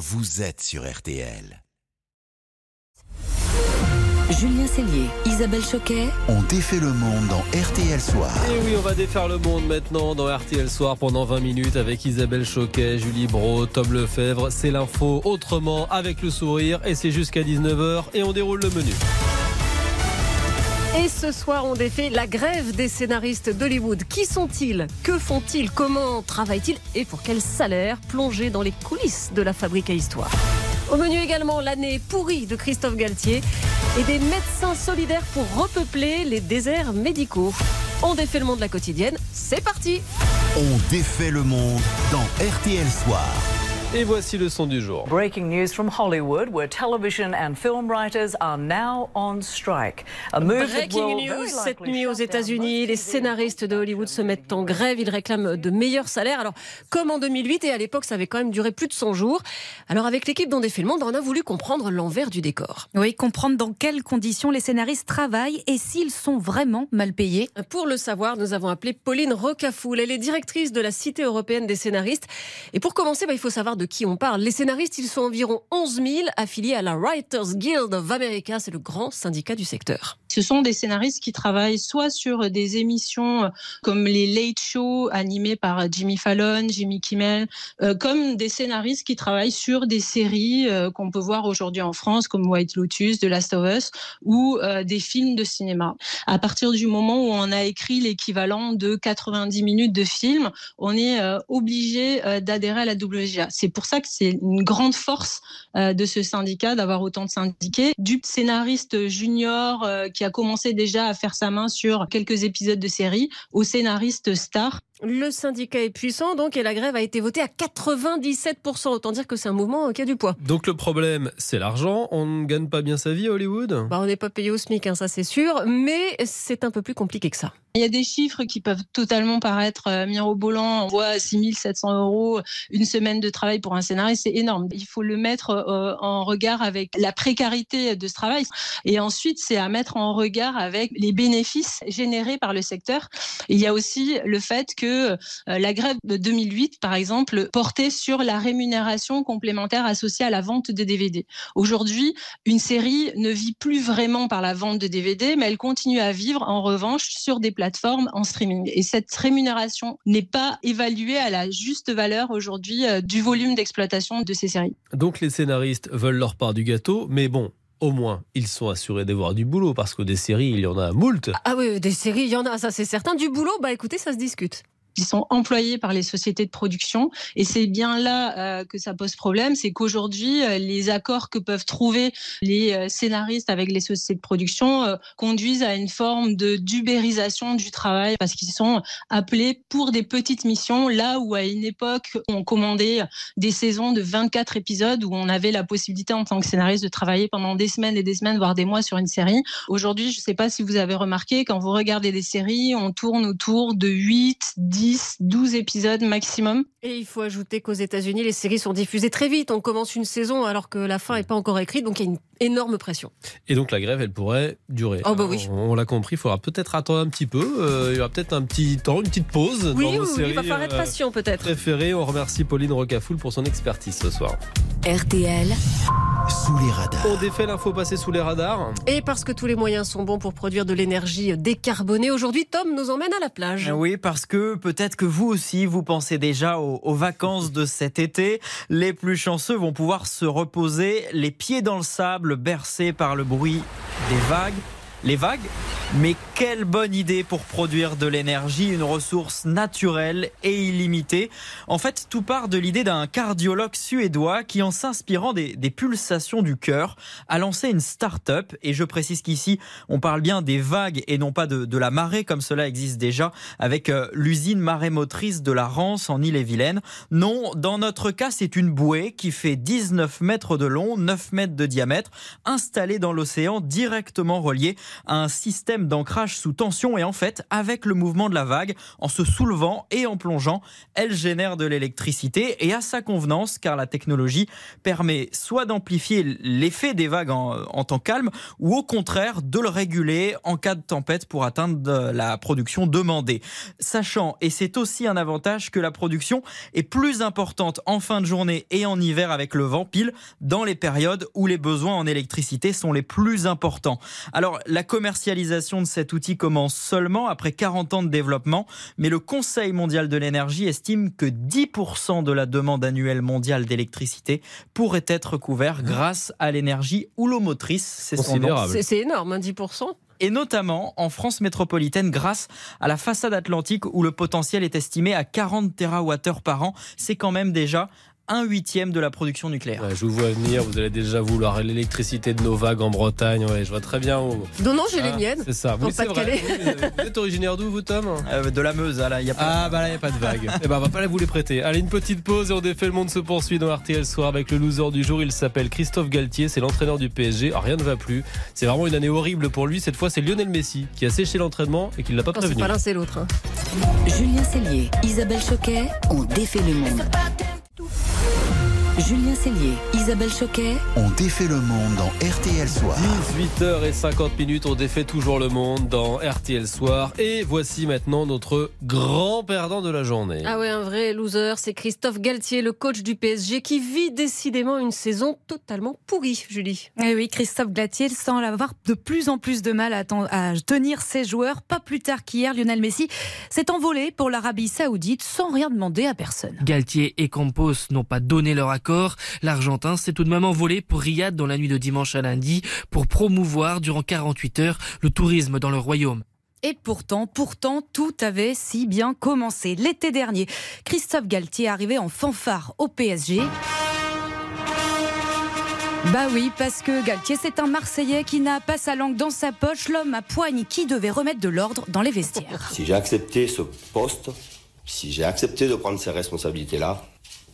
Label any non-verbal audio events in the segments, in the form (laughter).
vous êtes sur RTL. Julien Cellier, Isabelle Choquet. On défait le monde dans RTL Soir. Et oui, on va défaire le monde maintenant dans RTL Soir pendant 20 minutes avec Isabelle Choquet, Julie Bro, Tom Lefebvre. C'est l'info autrement avec le sourire et c'est jusqu'à 19h et on déroule le menu. Et ce soir, on défait la grève des scénaristes d'Hollywood. Qui sont-ils? Que font-ils? Comment travaillent-ils? Et pour quel salaire? Plongés dans les coulisses de la fabrique à histoire. Au menu également l'année pourrie de Christophe Galtier et des médecins solidaires pour repeupler les déserts médicaux. On défait le monde de la quotidienne, c'est parti On défait le monde dans RTL Soir. Et voici le son du jour. Breaking news from Hollywood, where television and film writers are now on strike. A move Breaking news cette nuit aux États-Unis, les scénaristes de Hollywood se mettent en grève. Ils réclament de meilleurs salaires. Alors, comme en 2008 et à l'époque, ça avait quand même duré plus de 100 jours. Alors, avec l'équipe défait le monde, on a voulu comprendre l'envers du décor. Oui, comprendre dans quelles conditions les scénaristes travaillent et s'ils sont vraiment mal payés. Pour le savoir, nous avons appelé Pauline Rocafoul. Elle est directrice de la Cité européenne des scénaristes. Et pour commencer, bah, il faut savoir de qui on parle. Les scénaristes, ils sont environ 11 000 affiliés à la Writers Guild of America. C'est le grand syndicat du secteur. Ce sont des scénaristes qui travaillent soit sur des émissions euh, comme les late shows animés par Jimmy Fallon, Jimmy Kimmel, euh, comme des scénaristes qui travaillent sur des séries euh, qu'on peut voir aujourd'hui en France comme White Lotus, The Last of Us ou euh, des films de cinéma. À partir du moment où on a écrit l'équivalent de 90 minutes de film, on est euh, obligé euh, d'adhérer à la WGA. C'est pour ça que c'est une grande force euh, de ce syndicat d'avoir autant de syndiqués. Du scénariste junior euh, qui a commencé déjà à faire sa main sur quelques épisodes de série au scénariste star. Le syndicat est puissant, donc, et la grève a été votée à 97%. Autant dire que c'est un mouvement qui a du poids. Donc le problème, c'est l'argent. On ne gagne pas bien sa vie à Hollywood? Bah, on n'est pas payé au SMIC, hein, ça c'est sûr, mais c'est un peu plus compliqué que ça. Il y a des chiffres qui peuvent totalement paraître euh, mirobolants. On voit 6700 euros une semaine de travail pour un scénariste, c'est énorme. Il faut le mettre euh, en regard avec la précarité de ce travail. Et ensuite, c'est à mettre en regard avec les bénéfices générés par le secteur. Il y a aussi le fait que euh, la grève de 2008, par exemple, portait sur la rémunération complémentaire associée à la vente de DVD. Aujourd'hui, une série ne vit plus vraiment par la vente de DVD, mais elle continue à vivre en revanche sur des plateformes en streaming. Et cette rémunération n'est pas évaluée à la juste valeur aujourd'hui euh, du volume d'exploitation de ces séries. Donc les scénaristes veulent leur part du gâteau, mais bon, au moins, ils sont assurés d'avoir du boulot parce que des séries, il y en a moult. Ah oui, des séries, il y en a, ça c'est certain. Du boulot, bah écoutez, ça se discute. Ils sont employés par les sociétés de production. Et c'est bien là euh, que ça pose problème, c'est qu'aujourd'hui euh, les accords que peuvent trouver les euh, scénaristes avec les sociétés de production conduisent à une forme de d'ubérisation du travail parce qu'ils sont appelés pour des petites missions. Là où à une époque on commandait des saisons de 24 épisodes où on avait la possibilité en tant que scénariste de travailler pendant des semaines et des semaines voire des mois sur une série. Aujourd'hui, je ne sais pas si vous avez remarqué quand vous regardez des séries, on tourne autour de 8, 10, 12 épisodes maximum. Et il faut ajouter qu'aux États-Unis, les séries sont diffusées très vite. On commence une saison alors que la fin n'est pas encore écrite, donc il y a une énorme pression. Et donc la grève, elle pourrait durer. Oh, bah oui. On, on l'a compris, il faudra peut-être attendre un petit peu. Euh, il y aura peut-être un petit temps, une petite pause Oui, dans oui, vos oui, séries il va falloir être euh, patient peut-être. préférées. On remercie Pauline Rocafoul pour son expertise ce soir. RTL, Sous les radars. On défait l'info passée sous les radars. Et parce que tous les moyens sont bons pour produire de l'énergie décarbonée, aujourd'hui, Tom nous emmène à la plage. Oui, parce que peut-être que vous aussi, vous pensez déjà aux, vacances de cet été. Les plus chanceux vont pouvoir se reposer les pieds dans le sable, bercés par le bruit des vagues. Les vagues Mais quelle bonne idée pour produire de l'énergie, une ressource naturelle et illimitée. En fait, tout part de l'idée d'un cardiologue suédois qui, en s'inspirant des, pulsations du cœur, a lancé une start-up. Et je précise qu'ici, on parle bien des vagues et non pas de, la marée, comme cela existe déjà avec euh, l'usine marémotrice de la Rance en Ille-et-Vilaine. Non, dans notre cas, c'est une bouée qui fait 19 mètres de long, 9 mètres de diamètre, installée dans l'océan, directement reliée à un système d'ancrage sous tension et en fait, avec le mouvement de la vague, en se soulevant et en plongeant, elle génère de l'électricité et à sa convenance, car la technologie permet soit d'amplifier l'effet des vagues en temps calme, ou au contraire de le réguler en cas de tempête pour atteindre la production demandée. Sachant, et c'est aussi un avantage, que la production est plus importante en fin de journée et en hiver avec le vent, pile dans les périodes où les besoins en électricité sont les plus importants. Alors, la commercialisation de cet outil commence seulement après 40 ans de développement, mais le Conseil mondial de l'énergie estime que 10% de la demande annuelle mondiale d'électricité pourrait être couvert grâce à l'énergie houlomotrice. C'est. Considérable. C'est énorme, hein, 10%. Et notamment en France métropolitaine grâce à la façade atlantique où le potentiel est estimé à 40 TWh par an. C'est quand même déjà un huitième de la production nucléaire. Ouais, je vous vois venir, vous allez déjà vouloir l'électricité de nos vagues en Bretagne. Ouais, je vois très bien où. Non, non, j'ai Ah, les miennes. C'est ça. Oui, c'est vrai. Pas-de-Calais. Vous êtes originaire d'où, vous, Tom? Euh, de la Meuse, ah là, il y a pas. Ah bah là il n'y a pas de vague. Eh ben on va pas vous les prêter. Allez une petite pause et on défait le monde se poursuit dans RTL Soir avec le loser du jour. Il s'appelle Christophe Galtier, c'est l'entraîneur du PSG. Alors, rien ne va plus. C'est vraiment une année horrible pour lui. Cette fois c'est Lionel Messi qui a séché l'entraînement et qui ne l'a pas prévenu. pas l'un, c'est l'autre. hein. Julien Cellier, Isabelle Choquet ont défait le monde. Julien Cellier, Isabelle Choquet, On défait le monde dans RTL Soir. 18h50 minutes, on défait toujours le monde dans RTL Soir. Et voici maintenant notre grand perdant de la journée. Ah ouais, un vrai loser, c'est Christophe Galtier, le coach du PSG, qui vit décidément une saison totalement pourrie, Julie. Eh oui, Christophe Galtier semble avoir de plus en plus de mal à, ten- à tenir ses joueurs. Pas plus tard qu'hier, Lionel Messi s'est envolé pour l'Arabie Saoudite sans rien demander à personne. Galtier et Campos n'ont pas donné leur accord. L'Argentin s'est tout de même envolé pour Riyad dans la nuit de dimanche à lundi pour promouvoir durant 48 heures le tourisme dans le royaume. Et pourtant, pourtant, tout avait si bien commencé. L'été dernier, Christophe Galtier arrivait en fanfare au PSG. Bah oui, parce que Galtier, c'est un Marseillais qui n'a pas sa langue dans sa poche, l'homme à poigne qui devait remettre de l'ordre dans les vestiaires. Si j'ai accepté ce poste, si j'ai accepté de prendre ces responsabilités-là,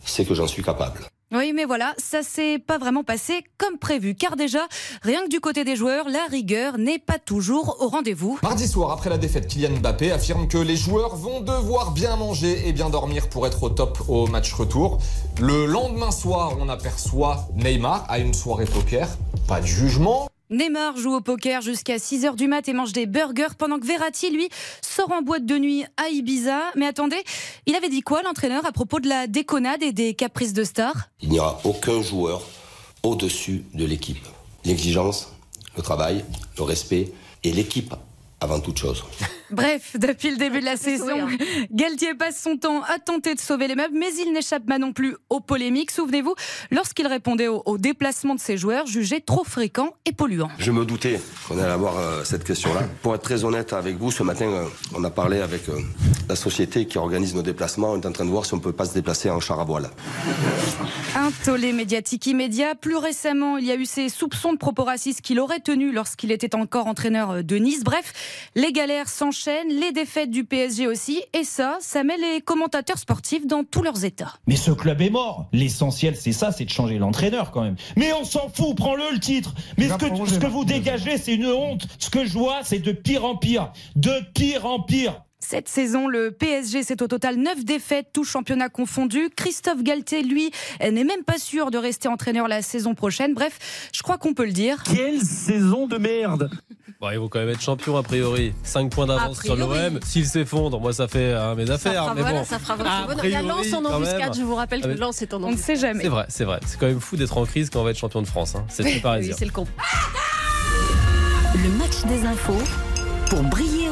c'est que j'en suis capable. Oui, mais voilà, ça s'est pas vraiment passé comme prévu, car déjà, rien que du côté des joueurs, la rigueur n'est pas toujours au rendez-vous. Mardi soir, après la défaite, Kylian Mbappé affirme que les joueurs vont devoir bien manger et bien dormir pour être au top au match retour. Le lendemain soir, on aperçoit Neymar à une soirée poker. Pas de jugement. Neymar joue au poker jusqu'à 6h du mat et mange des burgers pendant que Verratti, lui, sort en boîte de nuit à Ibiza. Mais attendez, il avait dit quoi l'entraîneur à propos de la déconnade et des caprices de stars? Il n'y aura aucun joueur au-dessus de l'équipe. L'exigence, le travail, le respect et l'équipe avant toute chose. Bref, depuis le début de la saison. Galtier passe son temps à tenter de sauver les meubles, mais il n'échappe pas non plus aux polémiques. Souvenez-vous, lorsqu'il répondait aux, aux déplacements de ses joueurs jugés trop fréquents et polluants. Je me doutais qu'on allait avoir euh, cette question-là. Pour être très honnête avec vous, ce matin, euh, on a parlé avec euh, la société qui organise nos déplacements. On est en train de voir si on peut pas se déplacer en char à voile. Un tollé médiatique immédiat. Plus récemment, il y a eu ces soupçons de propos racistes qu'il aurait tenus lorsqu'il était encore entraîneur de Nice. Bref, les galères les défaites du PSG aussi. Et ça, ça met les commentateurs sportifs dans tous leurs états. Mais ce club est mort. L'essentiel, c'est ça, c'est de changer l'entraîneur quand même. Mais on s'en fout, prends-le le titre. Mais ce que, ce que vous dégagez, c'est une honte. Ce que je vois, c'est de pire en pire. De pire en pire. Cette saison, le PSG, c'est au total 9 défaites, tout championnat confondu. Christophe Galtier, lui, n'est même pas sûr de rester entraîneur la saison prochaine. Bref, je crois qu'on peut le dire. Quelle saison de merde. Bon, ils vont quand même être champions a priori. 5 points d'avance sur l'OM. S'ils s'effondrent, moi ça fait hein, mes Ça affaires. fera, mais voilà, bon. ça fera votre A bonheur. Il y a Lens en embuscade, je vous rappelle que Ah. Lens est en On ne embuscade. sait jamais. C'est vrai, c'est vrai. C'est quand même fou d'être en crise quand on va être champion de France. Hein. C'est (laughs) très Oui, c'est le con. le match des infos pour briller.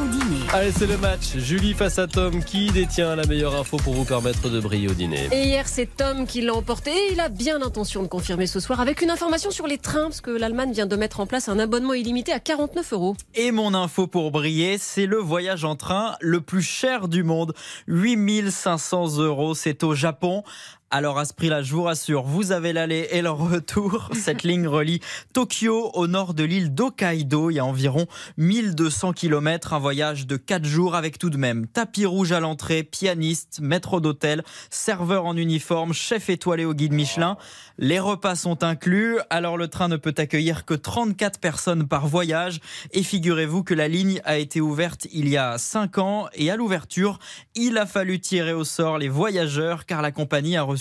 Allez, c'est le match. Julie face à Tom. Qui détient la meilleure info pour vous permettre de briller au dîner? Et hier, c'est Tom qui l'a emporté. Et il a bien l'intention de confirmer ce soir avec une information sur les trains, parce que l'Allemagne vient de mettre en place un abonnement illimité à 49 euros. Et mon info pour briller, c'est le voyage en train le plus cher du monde. 8500 euros, c'est au Japon. Alors à ce prix-là, je vous rassure, vous avez l'aller et le retour. (laughs) Cette ligne relie Tokyo au nord de l'île d'Hokkaido. Il y a environ 1200 km, un voyage de 4 jours avec tout de même tapis rouge à l'entrée, pianiste, maître d'hôtel, serveur en uniforme, chef étoilé au guide Michelin. Les repas sont inclus, alors le train ne peut accueillir que 34 personnes par voyage. Et figurez-vous que la ligne a été ouverte il y a 5 ans et à l'ouverture, il a fallu tirer au sort les voyageurs car la compagnie a reçu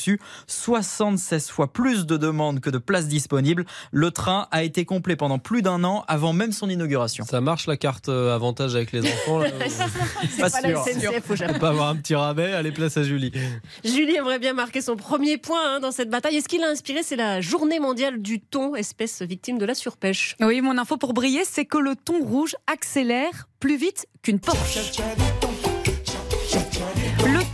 76 fois plus de demandes que de places disponibles. Le train a été complet pendant plus d'un an avant même son inauguration. Ça marche la carte euh, avantage avec les (laughs) enfants là C'est pas, la SNCF au On Japon. peut avoir un petit rabais, allez place à Julie. Julie aimerait bien marquer son premier point hein, dans cette bataille. Et ce qui l'a inspiré, c'est la journée mondiale du thon, espèce victime de la surpêche? Oui, mon info pour briller, c'est que le thon rouge accélère plus vite qu'une Porsche.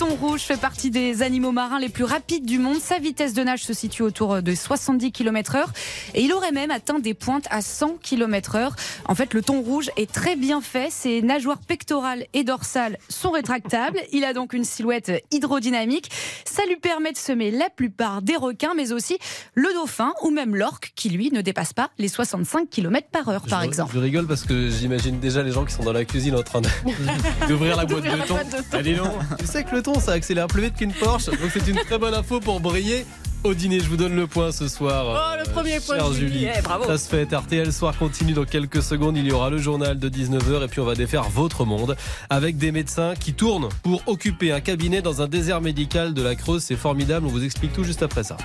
Le thon rouge fait partie des animaux marins les plus rapides du monde. Sa vitesse de nage se situe autour de 70 km/h et il aurait même atteint des pointes à 100 km/h. En fait, le thon rouge est très bien fait. Ses nageoires pectorales et dorsales sont rétractables. Il a donc une silhouette hydrodynamique. Ça lui permet de semer la plupart des requins, mais aussi le dauphin ou même l'orque qui, lui, ne dépasse pas les 65 km par heure, par je, exemple. Je rigole parce que j'imagine déjà les gens qui sont dans la cuisine en train (laughs) d'ouvrir la boîte de thon. boîte de thon. Allez non, tu sais que le thon ça accélère plus vite qu'une Porsche, donc c'est une très bonne info pour briller. Au dîner, je vous donne le point ce soir. Oh, le euh, premier point de Julie. Eh, bravo. Ça se fait. RTL Soir continue dans quelques secondes. Il y aura le journal de 19h et puis on va défaire votre monde avec des médecins qui tournent pour occuper un cabinet dans un désert médical de la Creuse. C'est formidable. On vous explique tout juste après ça.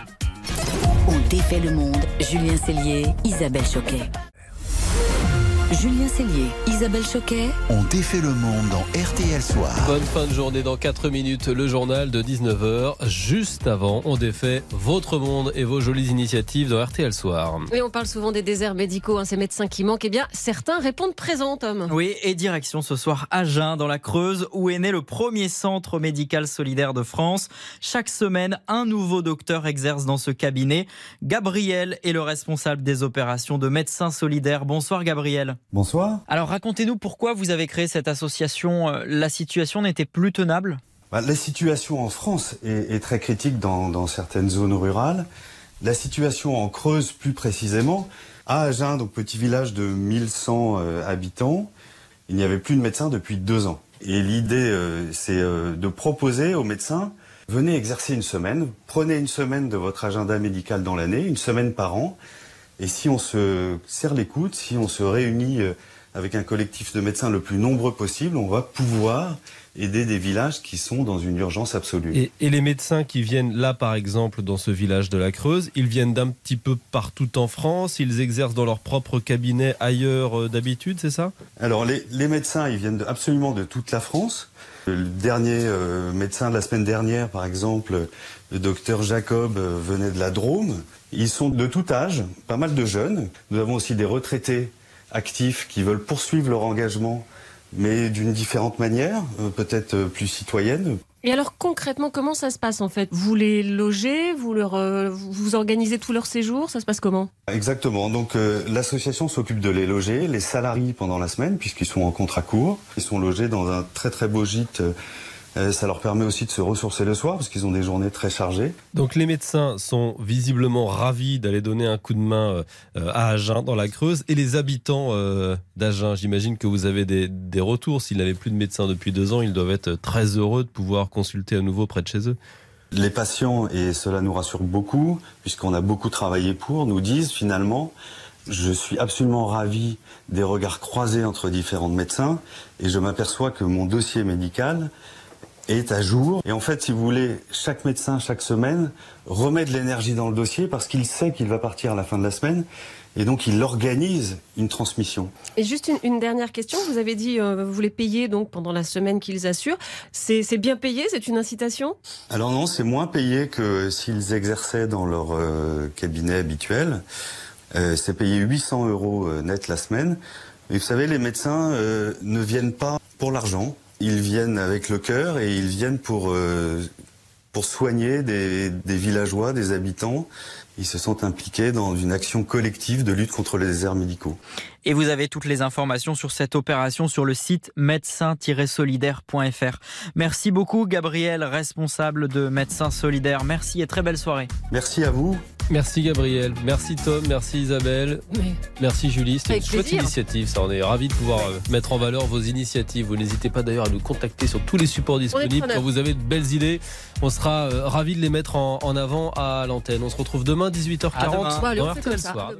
On défait le monde. Julien Cellier, Isabelle Choquet. Julien Cellier, Isabelle Choquet. On défait le monde dans RTL Soir. Bonne fin de journée dans 4 minutes, le journal de 19h. Juste avant, on défait votre monde et vos jolies initiatives dans RTL Soir. Et on parle souvent des déserts médicaux, hein, ces médecins qui manquent. Eh bien, certains répondent présent, Tom. Oui, et direction ce soir Agen, dans la Creuse, où est né le premier centre médical solidaire de France. Chaque semaine, un nouveau docteur exerce dans ce cabinet. Gabriel est le responsable des opérations de médecins solidaires. Bonsoir Gabriel. Bonsoir. Alors racontez-nous pourquoi vous avez créé cette association. Euh, La situation n'était plus tenable Bah, la situation en France est, est très critique dans, dans certaines zones rurales. La situation en Creuse, plus précisément, à Agen, donc petit village de 1100 euh, habitants, il n'y avait plus de médecins depuis deux ans. Et l'idée, euh, c'est de proposer aux médecins, venez exercer une semaine, prenez une semaine de votre agenda médical dans l'année, une semaine par an, et si on se serre les coudes, si on se réunit euh, avec un collectif de médecins le plus nombreux possible, on va pouvoir aider des villages qui sont dans une urgence absolue. Et, et les médecins qui viennent là, par exemple, dans ce village de la Creuse, ils viennent d'un petit peu partout en France, ils exercent dans leur propre cabinet ailleurs euh, d'habitude, c'est ça? Alors les, les médecins, ils viennent de- absolument de toute la France. Le dernier euh, médecin de la semaine dernière, par exemple, le docteur Jacob, euh, venait de la Drôme. Ils sont de tout âge, pas mal de jeunes. Nous avons aussi des retraités actifs qui veulent poursuivre leur engagement, mais d'une différente manière, euh, peut-être euh, plus citoyenne. Et alors concrètement, comment ça se passe en fait? Vous les logez, vous leur, euh, vous organisez tout leur séjour, ça se passe comment? Exactement. Donc euh, l'association s'occupe de les loger, les salariés pendant la semaine, puisqu'ils sont en contrat court. Ils sont logés dans un très très beau gîte. Euh, ça leur permet aussi de se ressourcer le soir, parce qu'ils ont des journées très chargées. Donc les médecins sont visiblement ravis d'aller donner un coup de main euh, à Agen dans la Creuse et les habitants euh, d'Agen, j'imagine que vous avez des, des retours. S'ils n'avaient plus de médecins depuis deux ans, ils doivent être très heureux de pouvoir consulter à nouveau près de chez eux. Les patients, et cela nous rassure beaucoup, puisqu'on a beaucoup travaillé pour, nous disent finalement, je suis absolument ravi des regards croisés entre différents médecins, et je m'aperçois que mon dossier médical est à jour. Et en fait, si vous voulez, chaque médecin, chaque semaine, remet de l'énergie dans le dossier parce qu'il sait qu'il va partir à la fin de la semaine. Et donc, il organise une transmission. Et juste une, une dernière question, vous avez dit euh, vous les payez donc pendant la semaine qu'ils assurent. C'est c'est bien payé, c'est une incitation? Alors non, c'est moins payé que s'ils exerçaient dans leur euh, cabinet habituel. Euh, c'est payé 800 euros euh, net la semaine. Mais vous savez, les médecins euh, ne viennent pas pour l'argent. Ils viennent avec le cœur et ils viennent pour euh, pour soigner des, des villageois, des habitants. Ils se sont impliqués dans une action collective de lutte contre les déserts médicaux. Et vous avez toutes les informations sur cette opération sur le site médecin-solidaire.fr. Merci beaucoup Gabriel, responsable de Médecins Solidaires. Merci et très belle soirée. Merci à vous. Merci Gabriel, merci Tom, merci Isabelle, merci Julie. C'était une chouette initiative, ça. On est ravis de pouvoir euh, mettre en valeur vos initiatives. Vous n'hésitez pas d'ailleurs à nous contacter sur tous les supports disponibles. Quand vous avez de belles idées, on sera euh, ravis de les mettre en, en avant à l'antenne. On se retrouve demain 18h40 À demain. Dans RTL. Soir.